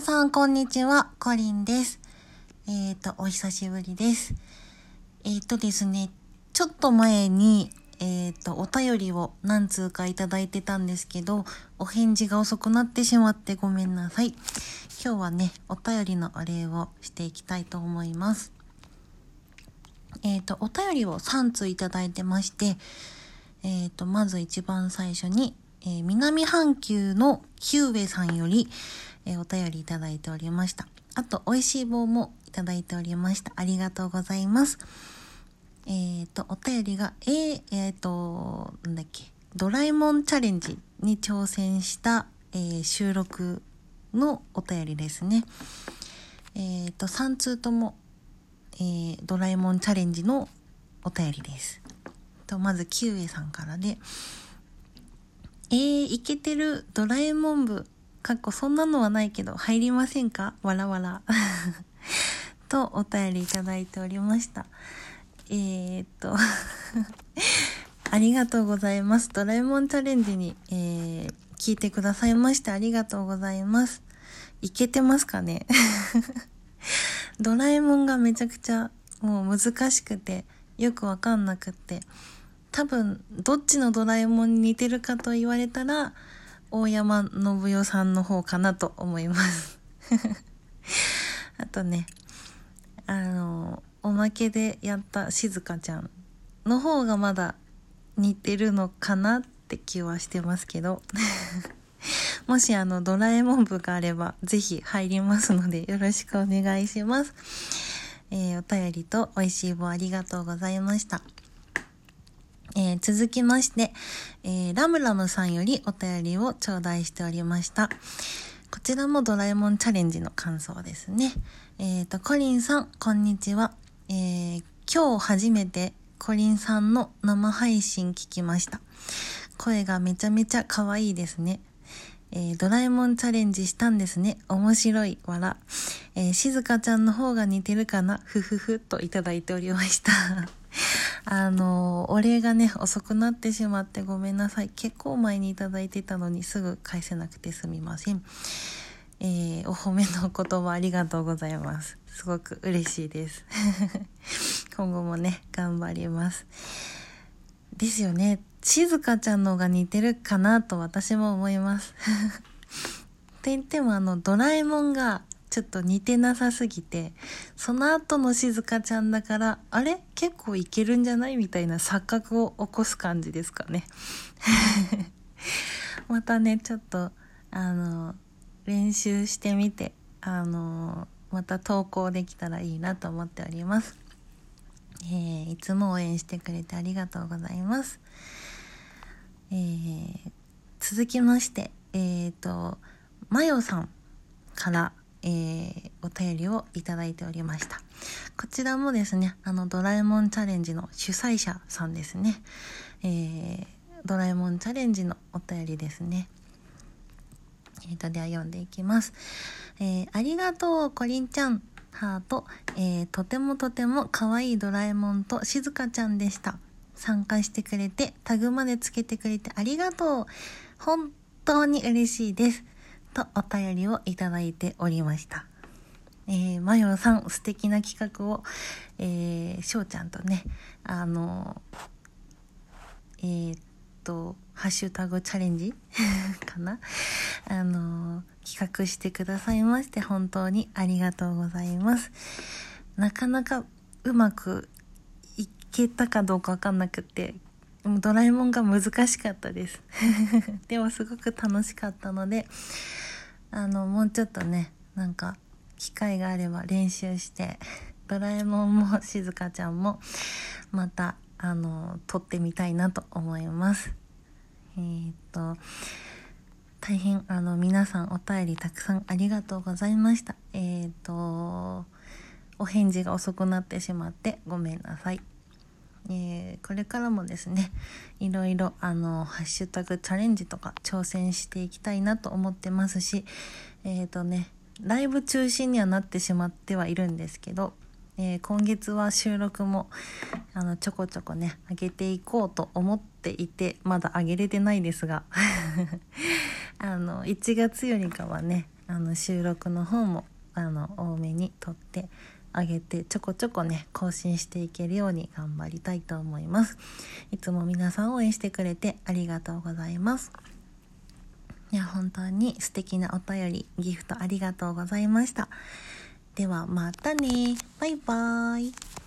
さん、こんにちは。コリンです。えっ、ー、と、お久しぶりです。えっ、ー、とですね、ちょっと前に、えっ、ー、と、お便りを何通かいただいてたんですけど、お返事が遅くなってしまってごめんなさい。今日はね、お便りのお礼をしていきたいと思います。えっ、と、お便りを3通いただいてまして、えっ、と、まず一番最初に、え南半球のキューベさんより、えお便りいただいておりました。あと、美味しい棒もいただいておりました。ありがとうございます。えっ、ー、と、お便りが、えー、えー、と、なんだっけ、ドラえもんチャレンジに挑戦した、えー、収録のお便りですね。えっ、と、3通とも、え、ドラえもんチャレンジのお便りです。と、まず、キウエさんからで、えー、イケてるドラえもん部、かっこそんなのはないけど入りませんか？わらわら。とお便りいただいておりました。えー、っと、ありがとうございます。ドラえもんチャレンジに、えー、聞いてくださいましてありがとうございます。いけてますかね？ドラえもんがめちゃくちゃもう難しくてよくわかんなくって。多分どっちのドラえもんに似てるかと言われたら大山信代さんの方かなと思います。あとねあのおまけでやった静香ちゃんの方がまだ似てるのかなって気はしてますけど。もしあのドラえもん部があればぜひ入りますのでよろしくお願いします、えー、お便りと美味しい棒ありがとうございました。えー、続きまして、えー、ラムラムさんよりお便りを頂戴しておりました。こちらもドラえもんチャレンジの感想ですね。えっ、ー、と、コリンさん、こんにちは。え今日初めてコリンさんの生配信聞きました。声がめちゃめちゃ可愛いですね。えー、ドラえもんチャレンジしたんですね。面白い、わら。えー、静香ちゃんの方が似てるかなふふふといただいておりました。あの、お礼がね、遅くなってしまってごめんなさい。結構前にいただいてたのにすぐ返せなくてすみません。えー、お褒めの言葉ありがとうございます。すごく嬉しいです。今後もね、頑張ります。ですよね。静香ちゃんの方が似てるかなと私も思います。って言ってもあの、ドラえもんがちょっと似てなさすぎて、その後の静香ちゃんだから、あれ？結構いけるんじゃないみたいな錯覚を起こす感じですかね。またね、ちょっと、あの、練習してみて、あの、また投稿できたらいいなと思っております。えー、いつも応援してくれてありがとうございます。えー、続きまして、えっ、ー、と、まよさんから、えー、お便りをいただいておりました。こちらもですね、あの、ドラえもんチャレンジの主催者さんですね。えー、ドラえもんチャレンジのお便りですね。えーと、では読んでいきます。えー、ありがとう、コリンちゃん。ハート、えー、とてもとても可愛いドラえもんと静香ちゃんでした。参加してくれて、タグまでつけてくれてありがとう。本当に嬉しいです。とお便りをいただいておりました。えー、まよさん、素敵な企画を、えー、しょうちゃんとね、あの、えー、っと、ハッシュタグチャレンジ かな？あの、企画してくださいまして、本当にありがとうございます。なかなかうまくいけたかどうかわかんなくて、ドラえもんが難しかったです。でもすごく楽しかったので、あの、もうちょっとね、なんか、機会があれば練習して、ドラえもんも静香ちゃんも、また、あの、撮ってみたいなと思います。えー、っと、大変、あの、皆さんお便りたくさんありがとうございました。えー、っと、お返事が遅くなってしまってごめんなさい。えー、これからもですねいろいろあのハッシュタグチャレンジとか挑戦していきたいなと思ってますしえっ、ー、とねライブ中心にはなってしまってはいるんですけど、えー、今月は収録もあのちょこちょこね上げていこうと思っていてまだ上げれてないですが あの1月よりかはねあの収録の方もあの多めに撮ってあげてちょこちょこね更新していけるように頑張りたいと思います。いつも皆さん応援してくれてありがとうございます。いや本当に素敵なお便りギフトありがとうございました。ではまたね。バイバーイ。